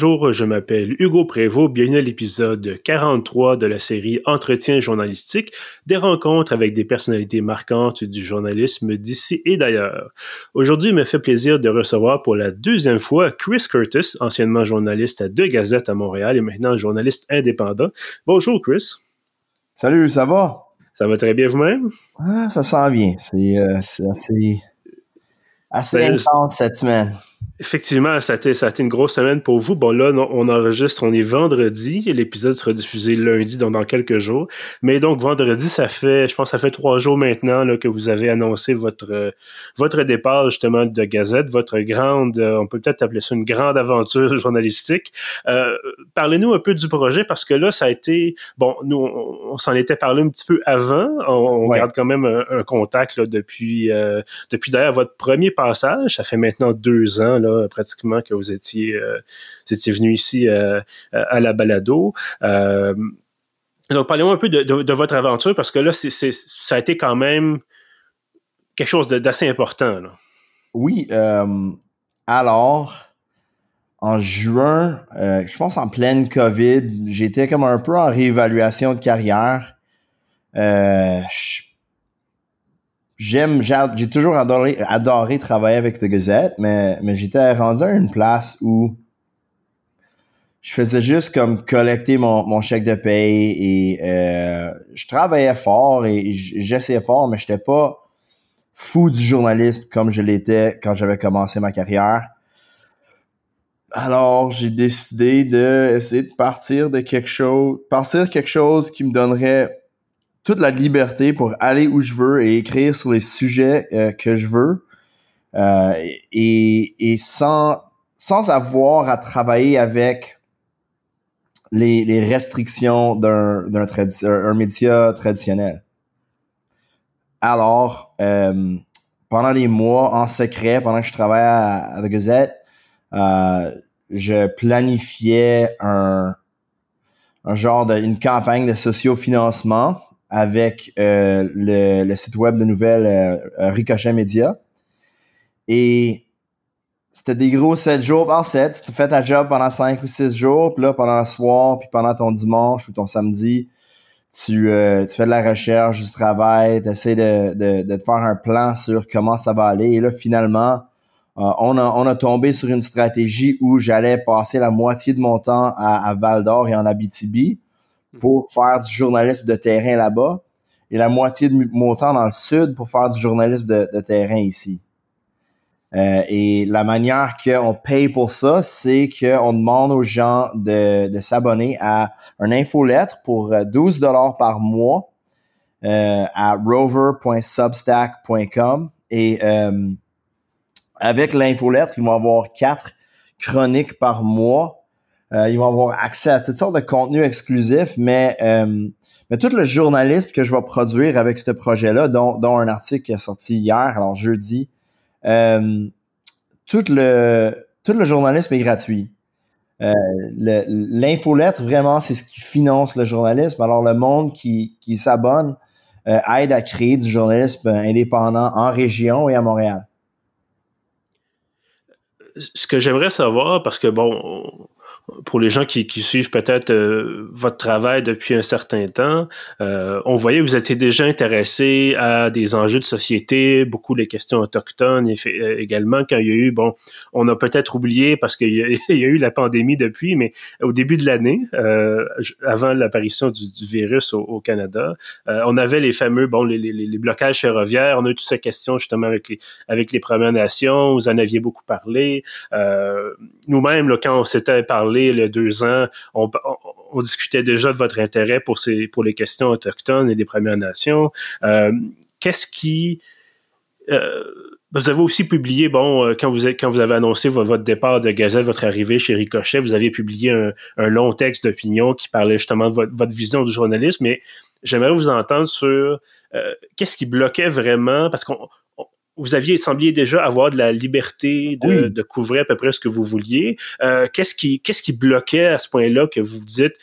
bonjour, je m'appelle Hugo Prévost, bienvenue à l'épisode 43 de la série Entretien journalistique, des rencontres avec des personnalités marquantes du journalisme d'ici et d'ailleurs. Aujourd'hui, il me fait plaisir de recevoir pour la deuxième fois Chris Curtis, anciennement journaliste à deux gazettes à Montréal et maintenant journaliste indépendant. Bonjour Chris. Salut, ça va? Ça va très bien vous-même? Ah, ça sent bien. C'est euh, assez, assez ben, intense cette semaine. Effectivement, ça a, été, ça a été une grosse semaine pour vous. Bon, là, on enregistre, on est vendredi, l'épisode sera diffusé lundi, donc dans quelques jours. Mais donc, vendredi, ça fait, je pense, ça fait trois jours maintenant là, que vous avez annoncé votre votre départ, justement, de Gazette, votre grande, euh, on peut peut-être appeler ça une grande aventure journalistique. Euh, Parlez-nous un peu du projet, parce que là, ça a été, bon, nous, on, s'en était parlé un petit peu avant. On, garde quand même un, contact là, depuis, euh, depuis d'ailleurs votre premier passage. Ça fait maintenant deux ans, pratiquement que vous étiez, euh, étiez venu ici euh, à la balado. Euh, donc, parlez-moi un peu de, votre aventure parce que là, ça a été quand même quelque chose d'assez important. Oui. alors, en juin, je pense en pleine COVID, j'étais comme un peu en réévaluation de carrière. je j'aime, j'ai toujours adoré, adoré travailler avec The Gazette, mais, mais j'étais rendu à une place où je faisais juste comme collecter mon, mon chèque de paye et euh, je travaillais fort et j'essayais fort, mais j'étais pas fou du journalisme comme je l'étais quand j'avais commencé ma carrière. Alors, j'ai décidé de essayer de partir de quelque chose, partir de quelque chose qui me donnerait toute la liberté pour aller où je veux et écrire sur les sujets euh, que je veux euh, et, et, sans, sans avoir à travailler avec les, les restrictions d'un d'un un média traditionnel. Alors, euh, pendant des mois en secret, pendant que je travaillais à, The Gazette, je planifiais un, un genre de une campagne de sociofinancement avec euh, le, site web de nouvelles euh, euh, Ricochet Media. Et c'était des gros 7 jours par 7. Tu fais ta job pendant 5 ou 6 jours, puis là, pendant le soir, puis pendant ton dimanche ou ton samedi, tu, tu fais de la recherche, du travail, tu essaies de, de, de, te faire un plan sur comment ça va aller. Et là, finalement, on, a, on a tombé sur une stratégie où j'allais passer la moitié de mon temps à, à Val d'Or et en Abitibi pour faire du journalisme de terrain là-bas. Et la moitié de mon temps dans le sud pour faire du journalisme de, terrain ici. Euh, et la manière qu'on paye pour ça, c'est qu'on demande aux gens de, de s'abonner à un infolettre pour 12 euh, dollars par mois euh, à rover.substack.com et euh, avec l'infolettre, ils vont avoir quatre chroniques par mois euh, ils vont avoir accès à toutes sortes de contenus exclusifs, mais euh, mais tout le journalisme que je vais produire avec ce projet-là, dont, dont un article qui est sorti hier, alors jeudi, euh, tout le tout le journalisme est gratuit. L'infolettre, vraiment, c'est ce qui finance le journalisme. Alors, le monde qui, qui s'abonne aide à créer du journalisme indépendant en région et à Montréal. Ce que j'aimerais savoir, parce que bon, pour les gens qui, qui suivent peut-être euh, votre travail depuis un certain temps, euh, on voyait que vous étiez déjà intéressé à des enjeux de société, beaucoup les questions autochtones euh, également quand il y a eu, bon, on a peut-être oublié parce qu'il y, a eu la pandémie depuis, mais au début de l'année, euh, avant l'apparition du, virus au, Canada, euh, on avait les fameux, bon, les, les, les, blocages ferroviaires, on a eu toutes ces questions justement avec les, avec les Premières Nations, vous en aviez beaucoup parlé. Nous-mêmes, quand on s'était parlé a deux ans, on, discutait déjà de votre intérêt pour, ces, pour les questions autochtones et des Premières Nations. Euh, qu'est-ce qui... Euh, vous avez aussi publié, bon, euh, quand vous, quand vous avez annoncé votre, départ de Gazette, votre arrivée chez Ricochet, vous avez publié un, long texte d'opinion qui parlait justement de votre, vision du journalisme, mais j'aimerais vous entendre sur qu'est-ce qui bloquait vraiment, parce qu'on vous aviez semblé déjà avoir de la liberté de, couvrir à peu près ce que vous vouliez. Euh, qu'est-ce qui qu'est-ce qui bloquait à ce point-là que vous dites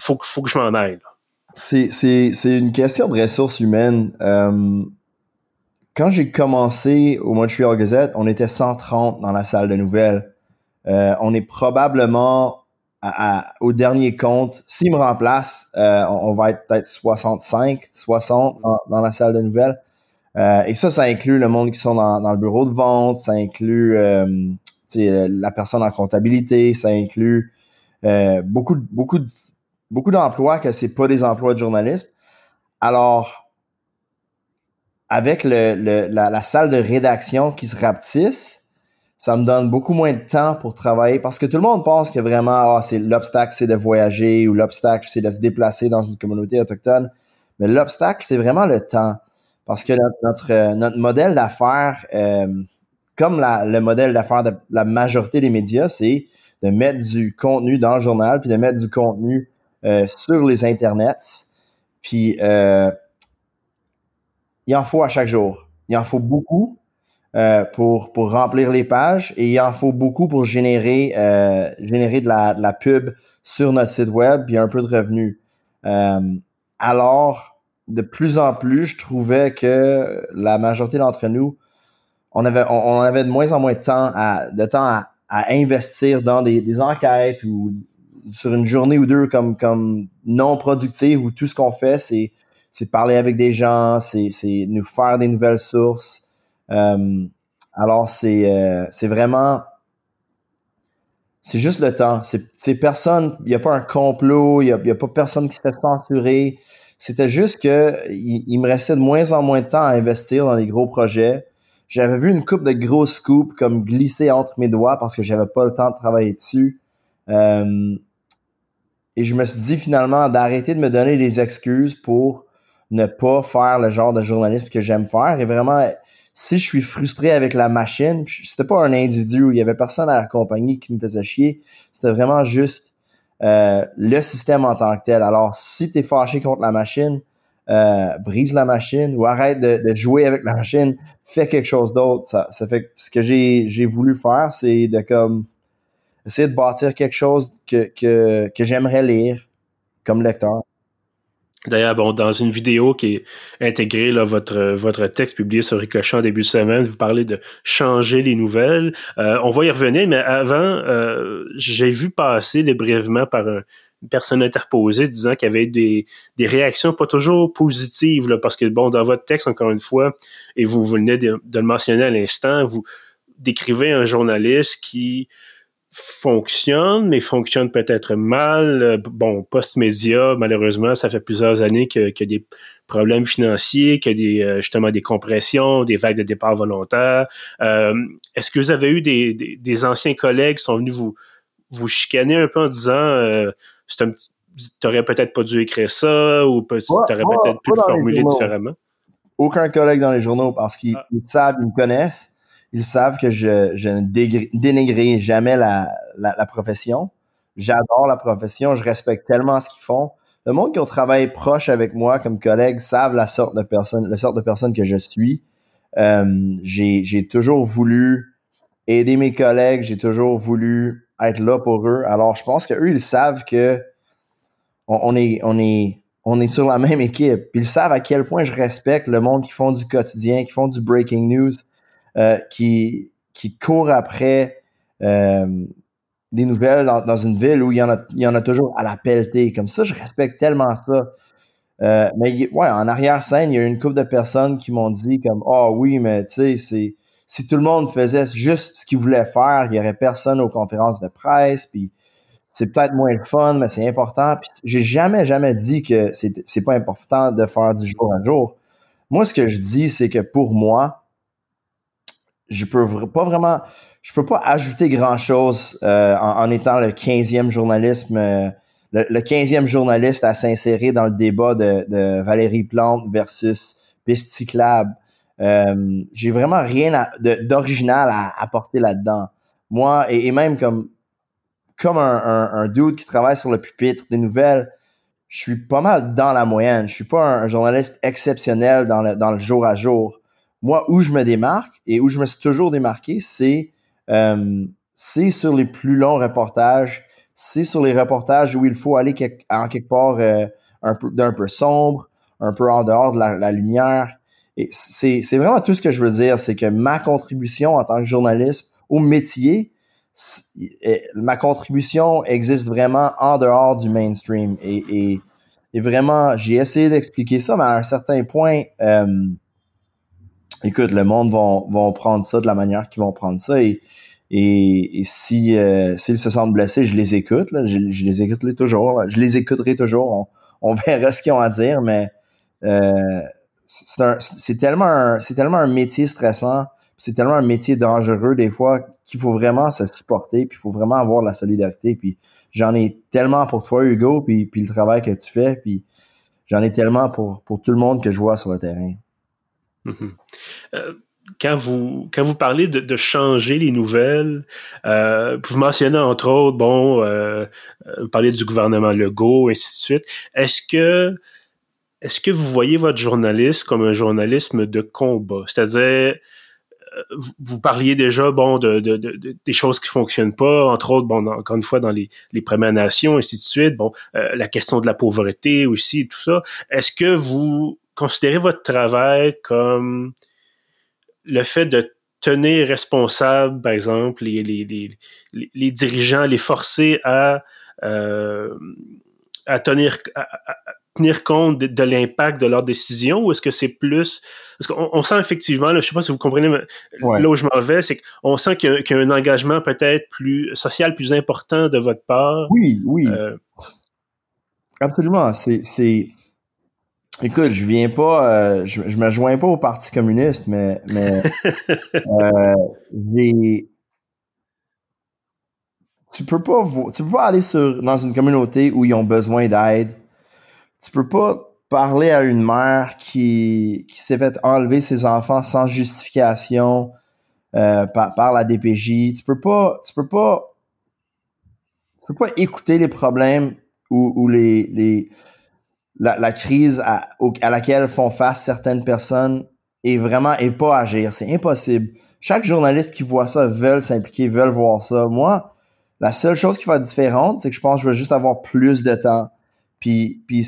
faut faut que je m'en aille. C'est c'est une question de ressources humaines. Euh, quand j'ai commencé au Montreal Gazette, on était 130 dans la salle de nouvelles. on est probablement au dernier compte, s'il me remplace, on, va être peut-être 65, 60 dans, la salle de nouvelles. Et ça, ça inclut le monde qui sont dans, dans le bureau de vente, ça inclut la personne en comptabilité, ça inclut beaucoup, beaucoup, beaucoup d'emplois que c'est pas des emplois de journalisme. Alors, avec le, la, salle de rédaction qui se rapetisse, ça me donne beaucoup moins de temps pour travailler parce que tout le monde pense que vraiment, ah, c'est l'obstacle, c'est de voyager ou l'obstacle, c'est de se déplacer dans une communauté autochtone. Mais l'obstacle, c'est vraiment le temps. Parce que notre, notre, modèle d'affaires, euh, comme le modèle d'affaires de la majorité des médias, c'est de mettre du contenu dans le journal, puis de mettre du contenu euh, sur les internets. Puis euh, il en faut à chaque jour. Il en faut beaucoup euh, pour, pour remplir les pages et il en faut beaucoup pour générer, euh, générer de la, de la pub sur notre site web puis un peu de revenus. Euh, alors, de plus en plus, je trouvais que la majorité d'entre nous, on avait, on, avait de moins en moins de temps à, de temps à, investir dans des, enquêtes ou sur une journée ou deux comme, comme non productive où tout ce qu'on fait, c'est c'est parler avec des gens, c'est nous faire des nouvelles sources. Euh, alors c'est euh, c'est vraiment c'est juste le temps. C'est personne, il n'y a pas un complot, il n'y a, a, pas personne qui s'est censuré. C'était juste que il, me restait de moins en moins de temps à investir dans des gros projets. J'avais vu une coupe de gros scoops comme glisser entre mes doigts parce que j'avais pas le temps de travailler dessus. Euh, et je me suis dit finalement d'arrêter de me donner des excuses pour ne pas faire le genre de journalisme que j'aime faire. Et vraiment, si je suis frustré avec la machine, c'était pas un individu, il y avait personne à la compagnie qui me faisait chier. C'était vraiment juste euh, le système en tant que tel. Alors, si tu es fâché contre la machine, euh, brise la machine ou arrête de, jouer avec la machine, fais quelque chose d'autre. Ça, ça fait ce que j'ai, voulu faire, c'est de comme essayer de bâtir quelque chose que, que, que j'aimerais lire comme lecteur. D'ailleurs, bon, dans une vidéo qui est intégrée, là, votre, votre texte publié sur Ricochet en début de semaine, vous parlez de changer les nouvelles. Euh, on va y revenir, mais avant, euh, j'ai vu passer les brièvement par une personne interposée disant qu'il y avait des, des réactions pas toujours positives, là, parce que, bon, dans votre texte, encore une fois, et vous venez de, de le mentionner à l'instant, vous décrivez un journaliste qui fonctionne, mais fonctionne peut-être mal. Euh, bon, post-média, malheureusement, ça fait plusieurs années qu'il y a des problèmes financiers, qu'il y a des, euh, justement des compressions, des vagues de départ volontaires. Euh, est-ce que vous avez eu des, des, anciens collègues qui sont venus vous, vous chicaner un peu en disant euh, t'aurais peut-être pas dû écrire ça ou t'aurais peut-être pu le formuler différemment? Aucun collègue dans les journaux parce qu'ils ah. savent, ils me connaissent ils savent que je, ne dénigrerai jamais la, profession. J'adore la profession, je respecte tellement ce qu'ils font. Le monde qui ont travaillé proche avec moi comme collègue savent la sorte de personne, la sorte de personne que je suis. Euh, j'ai toujours voulu aider mes collègues, j'ai toujours voulu être là pour eux. Alors, je pense qu'eux, ils savent que on, est, on est, on est sur la même équipe. ils savent à quel point je respecte le monde qui font du quotidien, qui font du breaking news, euh, qui, qui court après euh, des nouvelles dans, une ville où il y en a, il y en a toujours à la pelletée. Comme ça, je respecte tellement ça. Euh, mais ouais, en arrière-scène, il y a une couple de personnes qui m'ont dit comme Ah oh, oui, mais tu sais, si tout le monde faisait juste ce qu'il voulait faire, il y aurait personne aux conférences de presse, puis c'est peut-être moins fun, mais c'est important. Puis j'ai jamais, jamais dit que c'est pas important de faire du jour à jour. Moi, ce que je dis, c'est que pour moi, je peux pas vraiment, je peux pas ajouter grand chose euh, en, étant le 15e journalisme, euh, le, 15e journaliste à s'insérer dans le débat de, Valérie Plante versus Piste euh, J'ai vraiment rien d'original à apporter là-dedans. Moi, et, même comme comme un, un, dude qui travaille sur le pupitre des nouvelles, je suis pas mal dans la moyenne. Je suis pas un, journaliste exceptionnel dans le, dans le jour à jour moi, où je me démarque et où je me suis toujours démarqué, c'est euh, c'est sur les plus longs reportages, c'est sur les reportages où il faut aller en quelque part euh, peu d'un peu sombre, un peu en dehors de la, lumière. Et c'est, vraiment tout ce que je veux dire, c'est que ma contribution en tant que journaliste au métier, ma contribution existe vraiment en dehors du mainstream. Et, et, vraiment j'ai essayé d'expliquer ça mais à un certain point euh, écoute le monde vont, vont prendre ça de la manière qu'ils vont prendre ça et et, si euh, s'ils se sentent blessés je les écoute là, je, les écouterai toujours je les écouterai toujours on, verra ce qu'ils ont à dire mais euh, c'est tellement c'est tellement un métier stressant c'est tellement un métier dangereux des fois qu'il faut vraiment se supporter, puis il faut vraiment avoir de la solidarité. Puis j'en ai tellement pour toi, Hugo, puis le travail que tu fais, puis j'en ai tellement pour, pour tout le monde que je vois sur le terrain. Mm-hmm. Euh, quand vous quand vous parlez de, changer les nouvelles, euh, vous mentionnez entre autres, bon, euh, vous parlez du gouvernement Legault, ainsi de suite. Est-ce que est-ce que vous voyez votre journaliste comme un journalisme de combat? C'est-à-dire, vous parliez déjà bon de, des choses qui fonctionnent pas, entre autres bon encore une fois dans les, les Premières Nations ainsi de suite. Bon, la question de la pauvreté aussi, tout ça. Est-ce que vous considérez votre travail comme le fait de tenir responsable, par exemple, les, les, les, dirigeants, les forcer à euh, à tenir à, tenir compte de, l'impact de leurs décisions ou est-ce que c'est plus parce qu'on on sent effectivement là, je sais pas si vous comprenez là où je m'en vais c'est qu'on sent qu'il y, a, un engagement peut-être plus social plus important de votre part. Oui oui. Euh, absolument c'est écoute je viens pas euh, je, je me joins pas au parti communiste mais mais euh, tu peux pas tu peux pas aller sur dans une communauté où ils ont besoin d'aide tu peux pas parler à une mère qui, qui s'est fait enlever ses enfants sans justification euh, par, par, la DPJ. Tu peux pas, tu peux pas, tu peux pas écouter les problèmes ou, ou les, les la, crise à, laquelle font face certaines personnes et vraiment et pas agir. C'est impossible. Chaque journaliste qui voit ça veut s'impliquer, veut voir ça. Moi, la seule chose qui va être différente, c'est que je pense que je vais juste avoir plus de temps puis,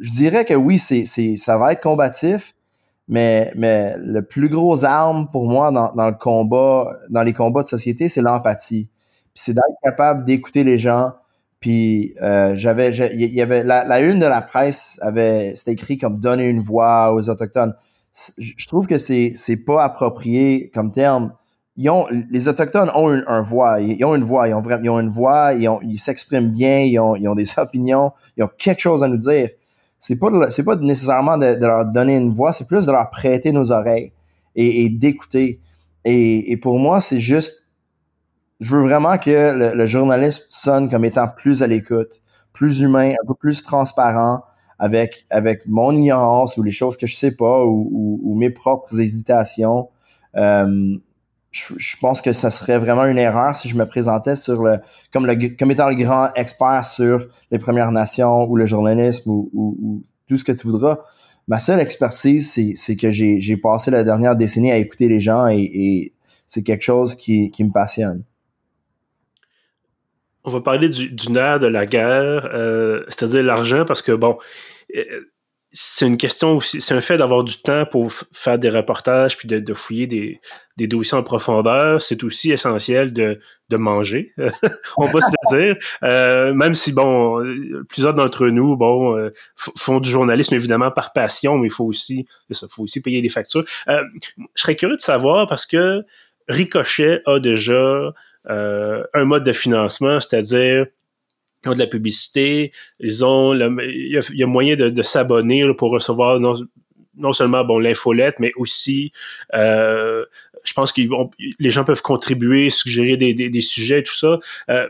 je dirais que oui, c'est, ça va être combatif, mais, mais le plus gros arme pour moi dans, le combat, dans les combats de société, c'est l'empathie. C'est d'être capable d'écouter les gens. Puis euh, j'avais, il y avait la, la, une de la presse avait, c'était écrit comme donner une voix aux autochtones. Je trouve que c'est, c'est pas approprié comme terme. Ils ont, les autochtones ont une, un voix, ils ont une voix, ils ont vraiment, ils ont une voix, ils, ont, ils s'expriment bien, ils ont, ils ont des opinions, ils ont quelque chose à nous dire. C'est pas, c'est pas nécessairement de, leur donner une voix, c'est plus de leur prêter nos oreilles et, et d'écouter. Et, et, pour moi, c'est juste, je veux vraiment que le, le, journaliste sonne comme étant plus à l'écoute, plus humain, un peu plus transparent avec avec mon ignorance ou les choses que je sais pas ou, ou, ou mes propres hésitations. Euh, je, pense que ça serait vraiment une erreur si je me présentais sur le comme le comme étant le grand expert sur les Premières Nations ou le journalisme ou, ou, tout ce que tu voudras. Ma seule expertise, c'est que j'ai passé la dernière décennie à écouter les gens et, et c'est quelque chose qui, qui me passionne. On va parler du, nerf de la guerre, euh, c'est-à-dire l'argent, parce que bon, euh, c'est une question aussi, c'est un fait d'avoir du temps pour faire des reportages puis de, fouiller des, des, dossiers en profondeur. C'est aussi essentiel de, de manger, on va se le dire. Euh, même si, bon, plusieurs d'entre nous, bon, font du journalisme évidemment par passion, mais il faut aussi, faut aussi payer les factures. Je serais curieux de savoir parce que Ricochet a déjà un mode de financement, c'est-à-dire ils ont de la publicité, ils ont il, y a, moyen de, s'abonner pour recevoir non, seulement bon l'infolette, mais aussi euh, je pense que les gens peuvent contribuer, suggérer des, des, sujets, tout ça. Euh,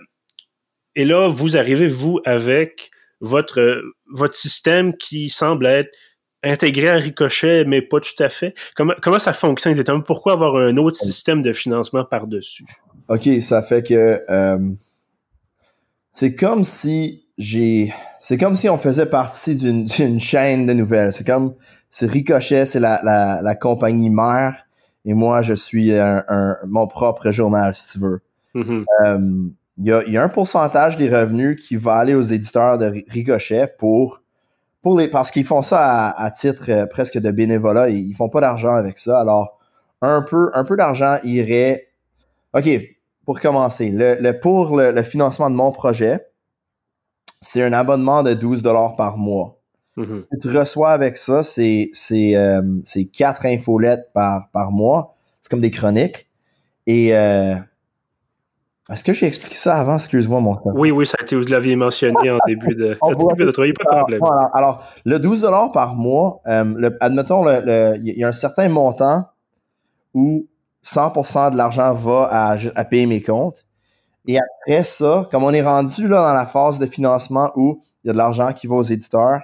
et là, vous arrivez, vous, avec votre, votre système qui semble être intégré à Ricochet, mais pas tout à fait. Comment, comment ça fonctionne exactement? Pourquoi avoir un autre système de financement par-dessus? OK, ça fait que euh, c'est comme si j'ai c'est comme si on faisait partie d'une chaîne de nouvelles. C'est comme c'est Ricochet, c'est la, la, la compagnie mère et moi je suis un, un mon propre journal si tu veux. Mm-hmm. Euh, il y, a, y, a, un pourcentage des revenus qui va aller aux éditeurs de Ricochet pour pour les parce qu'ils font ça à, à titre euh, presque de bénévolat et ils font pas d'argent avec ça. Alors un peu un peu d'argent irait OK, pour commencer, le, pour le, financement de mon projet, c'est un abonnement de 12 dollars par mois. Mm-hmm. Tu reçois avec ça, c'est euh, quatre infolettes par par mois. C'est comme des chroniques. Et euh, est-ce que j'ai expliqué ça avant? Excuse-moi, mon temps. Oui, oui, ça a été, vous l'aviez mentionné en début de, début de travail, pas de problème. Alors, le 12 par mois, euh, admettons, il y a un certain montant où 100% de l'argent va à, à, payer mes comptes. Et après ça, comme on est rendu là dans la phase de financement où il y a de l'argent qui va aux éditeurs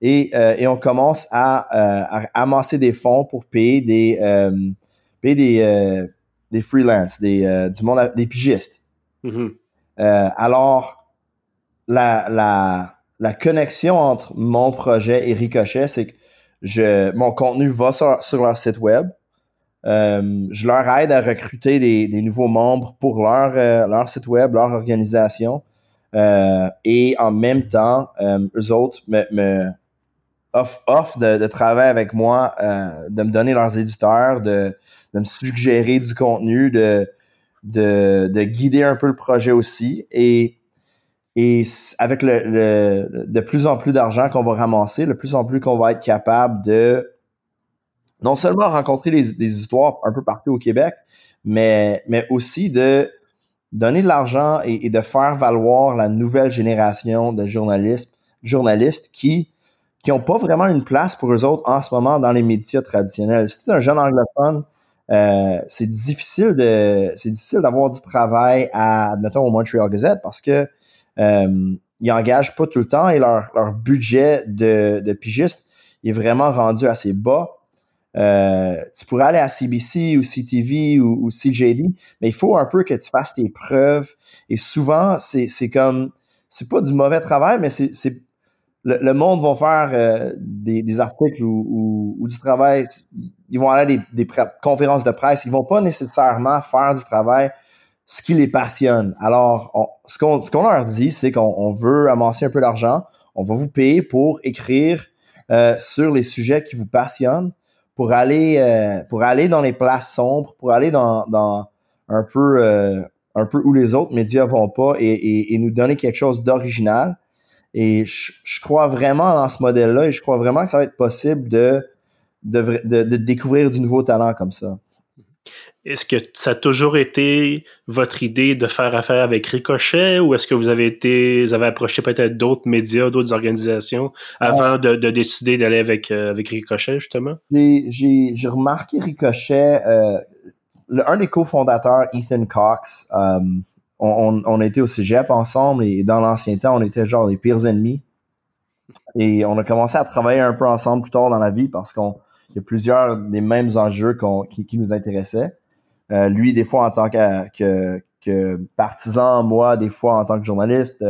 et, euh, et on commence à, euh, à, amasser des fonds pour payer des, euh, payer des, des freelances, des, du monde, des pigistes. Mm-hmm. alors, la, la, la connexion entre mon projet et Ricochet, c'est que je, mon contenu va sur, sur leur site web. Euh, je leur aide à recruter des, des nouveaux membres pour leur, euh, leur site web, leur organisation. Euh, et en même temps, euh, eux autres me, me offrent off de, de, travailler avec moi, de me donner leurs éditeurs, de, de me suggérer du contenu, de, de, de guider un peu le projet aussi. Et et avec le, le, de plus en plus d'argent qu'on va ramasser, de plus en plus qu'on va être capable de non seulement rencontrer des, histoires un peu partout au Québec, mais, mais aussi de donner de l'argent et, de faire valoir la nouvelle génération de journalistes, journalistes qui qui n'ont pas vraiment une place pour eux autres en ce moment dans les médias traditionnels. Si tu es un jeune anglophone, euh, c'est difficile de c'est difficile d'avoir du travail à admettons au Montreal Gazette parce que euh, ils engagent pas tout le temps et leur, leur budget de, de pigiste est vraiment rendu assez bas. Euh, tu pourrais aller à CBC ou CTV ou, CJD, mais il faut un peu que tu fasses tes preuves. Et souvent, c'est, comme, c'est pas du mauvais travail, mais c'est, c'est le, monde va faire euh, des, articles ou, du travail. Ils vont aller à des, des conférences de presse. Ils vont pas nécessairement faire du travail ce qui les passionne. Alors, ce, qu'on, ce qu'on leur dit, c'est qu'on veut amasser un peu d'argent. On va vous payer pour écrire euh, sur les sujets qui vous passionnent pour aller euh, pour aller dans les places sombres, pour aller dans, dans un peu euh, un peu où les autres médias vont pas et, et, nous donner quelque chose d'original. Et je, je, crois vraiment dans ce modèle-là et je crois vraiment que ça va être possible de, de, de, de découvrir du nouveau talent comme ça. Est-ce que ça a toujours été votre idée de faire affaire avec Ricochet ou est-ce que vous avez été, vous avez approché peut-être d'autres médias, d'autres organisations avant de, de, décider d'aller avec, euh, avec Ricochet, justement? J'ai remarqué Ricochet, euh, le, un des cofondateurs, Ethan Cox, euh, on, on, était au cégep ensemble et dans l'ancien temps, on était genre les pires ennemis. Et on a commencé à travailler un peu ensemble plus tard dans la vie parce qu'on y a plusieurs des mêmes enjeux qui, qui nous intéressaient. Euh, lui, des fois en tant que, partisan, moi, des fois en tant que journaliste.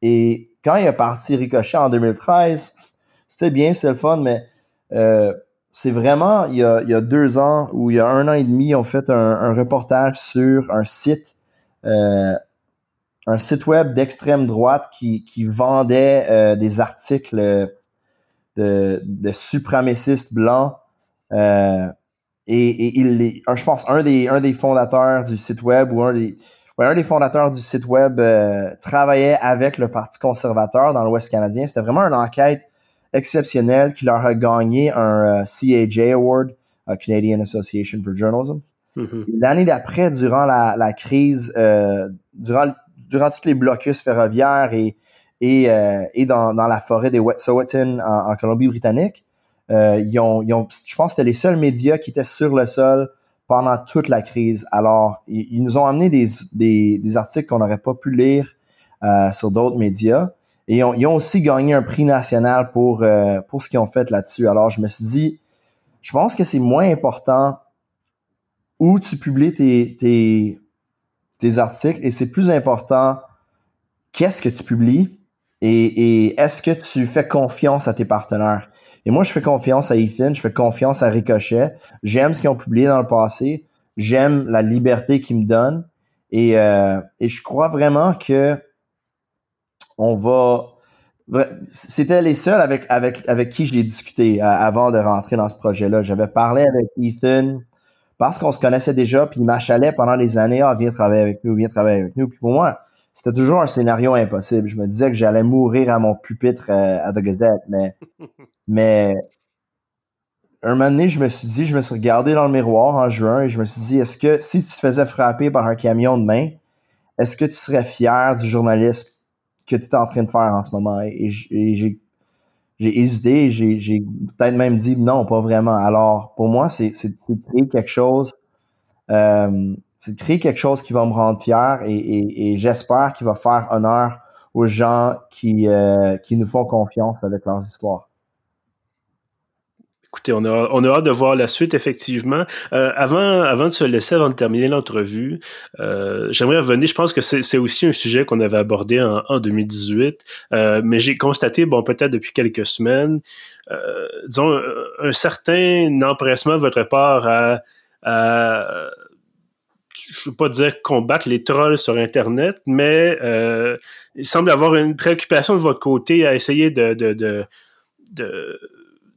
et quand il a parti Ricochet en 2013, c'était bien, c'était le fun, mais euh, c'est vraiment il y, a, deux ans ou il y a un an et demi, on fait un, reportage sur un site, euh, un site web d'extrême droite qui, qui vendait des articles de, de suprémacistes blancs. Euh, et, il est, je pense, un des, un des fondateurs du site web ou un des, un des fondateurs du site web euh, travaillait avec le Parti conservateur dans l'Ouest canadien. C'était vraiment une enquête exceptionnelle qui leur a gagné un euh, CAJ Award, Canadian Association for Journalism. Mm-hmm. L'année d'après, durant la, la crise, euh, durant, durant tous les blocus ferroviaires et, et, et dans, dans la forêt des Wet'suwet'en en, en Colombie-Britannique, euh, ils ont, je pense que c'était les seuls médias qui étaient sur le sol pendant toute la crise. Alors, ils, nous ont amené des, articles qu'on n'aurait pas pu lire euh, sur d'autres médias. Et ils ont, aussi gagné un prix national pour, euh, pour ce qu'ils ont fait là-dessus. Alors, je me suis dit, je pense que c'est moins important où tu publies tes, articles et c'est plus important qu'est-ce que tu publies et est-ce que tu fais confiance à tes partenaires. Et moi, je fais confiance à Ethan, je fais confiance à Ricochet. J'aime ce qu'ils ont publié dans le passé. J'aime la liberté qu'ils me donnent. Et, euh, et je crois vraiment que on va. C'était les seuls avec, avec, avec qui je l'ai discuté avant de rentrer dans ce projet-là. J'avais parlé avec Ethan parce qu'on se connaissait déjà, puis il m'achalait pendant des années, ah, viens travailler avec nous, viens travailler avec nous. Puis pour moi, c'était toujours un scénario impossible. Je me disais que j'allais mourir à mon pupitre euh, à The Gazette, mais, mais un moment donné, je me suis dit, je me suis regardé dans le miroir en juin et je me suis dit, est-ce que si tu te faisais frapper par un camion demain, est-ce que tu serais fier du journalisme que tu es en train de faire en ce moment? Et, j'ai hésité, j'ai peut-être même dit non, pas vraiment. Alors, pour moi, c'est de créer quelque chose, euh, c'est créer quelque chose qui va me rendre fier et, j'espère qu'il va faire honneur aux gens qui, euh, qui nous font confiance avec leurs histoires. Écoutez, on a, on a hâte de voir la suite, effectivement. Euh, avant, avant de se laisser, avant de terminer l'entrevue, euh, j'aimerais revenir, je pense que c'est aussi un sujet qu'on avait abordé en, en 2018, euh, mais j'ai constaté, bon, peut-être depuis quelques semaines, euh, disons, un, certain empressement de votre part à, à je veux pas dire combattre les trolls sur Internet, mais euh, il semble avoir une préoccupation de votre côté à essayer de, de, de, de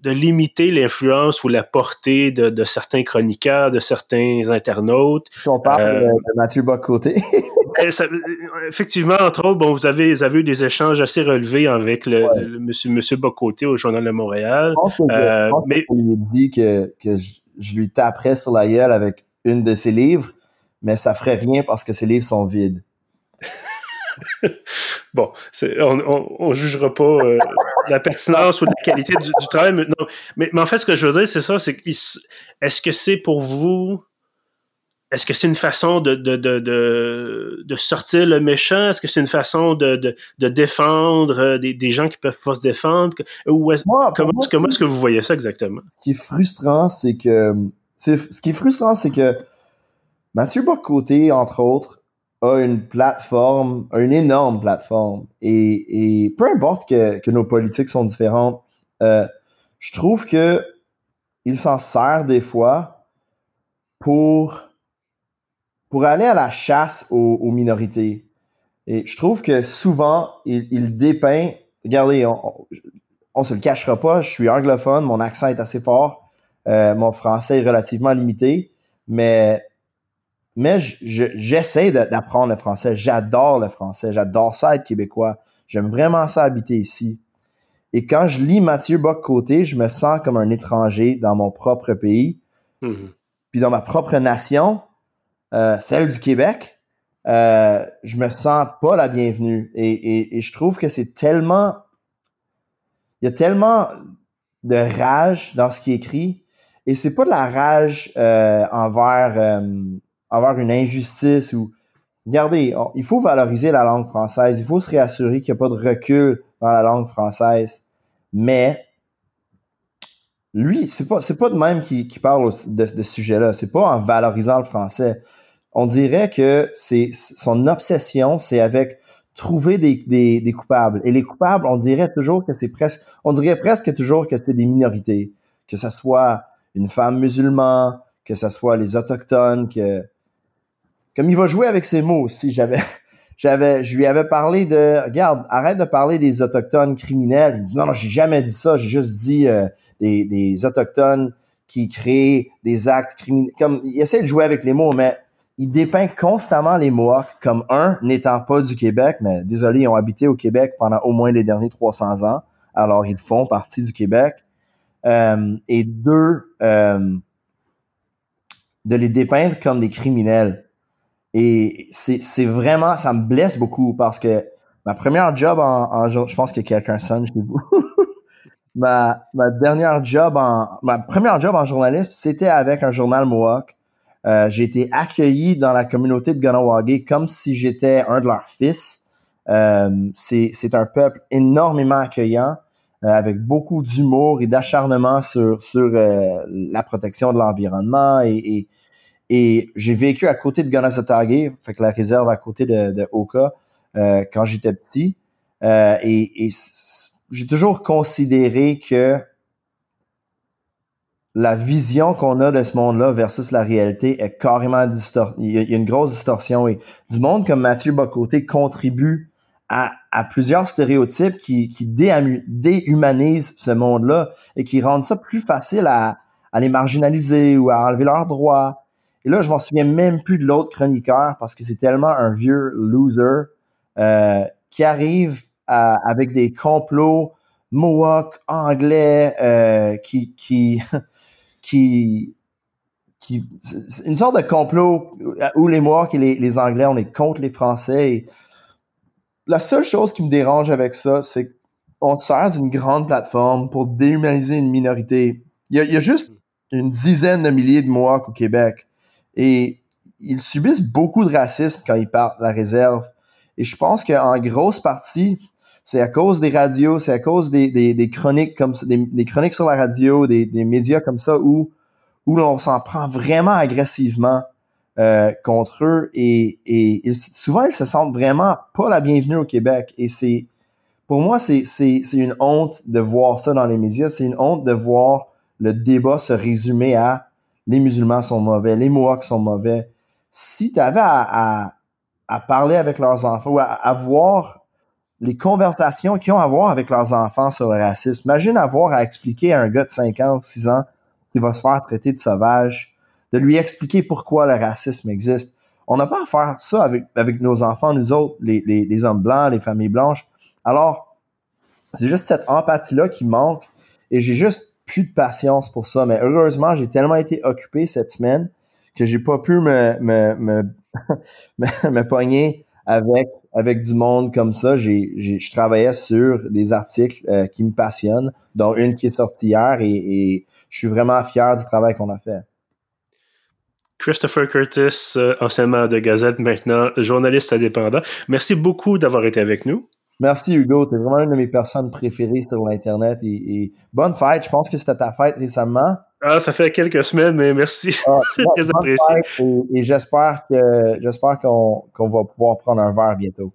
de limiter l'influence ou la portée de, certains chroniqueurs, de certains internautes. on parle euh, de, Mathieu Bocoté. Ben, effectivement, entre autres, bon, vous avez, eu des échanges assez relevés avec le, monsieur, monsieur Bocoté au Journal de Montréal. Je pense euh, mais... dit que, je, lui taperais sur la gueule avec une de ses livres, mais ça ferait rien parce que ses livres sont vides. bon, on, ne jugera pas euh, la pertinence ou la qualité du, travail, mais, mais, en fait, ce que je veux dire, c'est ça, c'est est-ce que c'est pour vous, est-ce que c'est une façon de, de, de, sortir le méchant? Est-ce que c'est une façon de, défendre euh, des, gens qui peuvent pas se défendre? Ou comment, est-ce que vous voyez ça exactement? Ce qui est frustrant, c'est que, ce qui est frustrant, c'est que Mathieu Bocoté, entre autres, une plateforme, une énorme plateforme. Et, peu importe que, nos politiques sont différentes, euh, je trouve que il s'en sert des fois pour, pour aller à la chasse aux, minorités. Et je trouve que souvent, il, dépeint, regardez, on, on, se le cachera pas, je suis anglophone, mon accent est assez fort, euh, mon français est relativement limité, mais mais j'essaie d'apprendre le français. J'adore le français. J'adore ça être québécois. J'aime vraiment ça habiter ici. Et quand je lis Mathieu Bock-Côté, je me sens comme un étranger dans mon propre pays. Mm-hmm. Puis dans ma propre nation, euh, celle du Québec, euh, je me sens pas la bienvenue. Et, je trouve que c'est tellement... Il y a tellement de rage dans ce qui est écrit. Et c'est pas de la rage euh, envers euh, avoir une injustice ou regardez, il faut valoriser la langue française, il faut se réassurer qu'il n'y a pas de recul dans la langue française. Mais lui, c'est pas c'est pas de même qui, parle de, ce sujet-là. C'est pas en valorisant le français. On dirait que c'est son obsession, c'est avec trouver des, des, coupables. Et les coupables, on dirait toujours que c'est presque, on dirait presque toujours que c'est des minorités, que ce soit une femme musulmane, que ce soit les autochtones, que comme il va jouer avec ses mots aussi. J'avais, j'avais, je lui avais parlé de, regarde, arrête de parler des autochtones criminels. Il dit non, non, j'ai jamais dit ça. J'ai juste dit euh, des, des autochtones qui créent des actes criminels. Comme il essaie de jouer avec les mots, mais il dépeint constamment les Mohawks comme un n'étant pas du Québec, mais désolé, ils ont habité au Québec pendant au moins les derniers 300 ans, alors ils font partie du Québec. Euh, et deux, euh, de les dépeindre comme des criminels. Et c'est vraiment, ça me blesse beaucoup parce que ma première job en, en je pense que quelqu'un sonne chez vous. ma, ma dernière job en, ma première job en journaliste, c'était avec un journal Mohawk. Euh, j'ai été accueilli dans la communauté de Ganawagé comme si j'étais un de leurs fils. Euh, c'est un peuple énormément accueillant, euh, avec beaucoup d'humour et d'acharnement sur, sur la protection de l'environnement et, et j'ai vécu à côté de Ganasatagé, fait que la réserve à côté de, Oka, euh, quand j'étais petit. Euh, et, j'ai toujours considéré que la vision qu'on a de ce monde-là versus la réalité est carrément distorsionnée. Il, y a une grosse distorsion. Et du monde comme Mathieu Bocoté contribue à, à plusieurs stéréotypes qui, qui déhumanisent ce monde-là et qui rendent ça plus facile à, à les marginaliser ou à enlever leurs droits Et là, je m'en souviens même plus de l'autre chroniqueur parce que c'est tellement un vieux loser euh, qui arrive avec des complots Mohawk anglais euh, qui qui qui une sorte de complot où les Mohawks et les, les Anglais on est contre les Français. la seule chose qui me dérange avec ça, c'est qu'on sert d'une grande plateforme pour déhumaniser une minorité. Il y a, il y a juste une dizaine de milliers de Mohawks au Québec et ils subissent beaucoup de racisme quand ils partent de la réserve. Et je pense qu'en grosse partie, c'est à cause des radios, c'est à cause des, des, chroniques comme ça, des, chroniques sur la radio, des, médias comme ça où où l'on s'en prend vraiment agressivement euh, contre eux. Et, et, souvent ils se sentent vraiment pas la bienvenue au Québec. Et c'est pour moi c'est une honte de voir ça dans les médias, c'est une honte de voir le débat se résumer à les musulmans sont mauvais, les Mohawks sont mauvais. Si tu avais à, à, parler avec leurs enfants ou à, à voir les conversations qu'ils ont à voir avec leurs enfants sur le racisme. Imagine avoir à expliquer à un gars de 5 ans ou 6 ans qui va se faire traiter de sauvage, de lui expliquer pourquoi le racisme existe. On n'a pas à faire ça avec, avec nos enfants, nous autres, les, les, les hommes blancs, les familles blanches. Alors, c'est juste cette empathie-là qui manque et j'ai juste plus de patience pour ça. Mais heureusement, j'ai tellement été occupé cette semaine que j'ai pas pu me, me, me, me, pogner avec avec du monde comme ça, j'ai, je travaillais sur des articles euh, qui me passionnent, dont une qui est sortie hier et, je suis vraiment fier du travail qu'on a fait. Christopher Curtis, euh, anciennement de Gazette, maintenant journaliste indépendant. Merci beaucoup d'avoir été avec nous. Merci Hugo, tu es vraiment une de mes personnes préférées sur l'Internet et, bonne fête. Je pense que c'était ta fête récemment. Ah, ça fait quelques semaines, mais merci. Ah, Très apprécié. Et, j'espère que j'espère qu'on va pouvoir prendre un verre bientôt.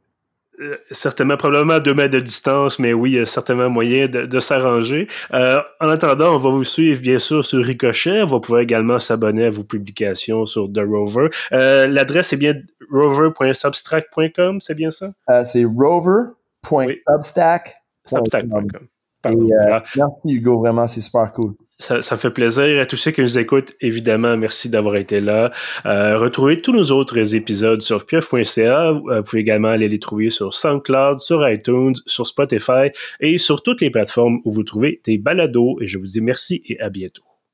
Euh, certainement, probablement à deux mètres de distance, mais oui, il y a certainement moyen de, s'arranger. Euh, en attendant, on va vous suivre bien sûr sur Ricochet. On va pouvoir également s'abonner à vos publications sur The Rover. Euh, l'adresse est bien rover.substack.com, c'est bien ça? c'est rover.substack.com. merci Hugo, vraiment, c'est super cool. Ça, me fait plaisir. À tous ceux qui nous écoutent, évidemment, merci d'avoir été là. Euh, retrouvez tous nos autres épisodes sur pieuf.ca. Euh, vous pouvez également aller les trouver sur SoundCloud, sur iTunes, sur Spotify et sur toutes les plateformes où vous trouvez des balados. Et je vous dis merci et à bientôt.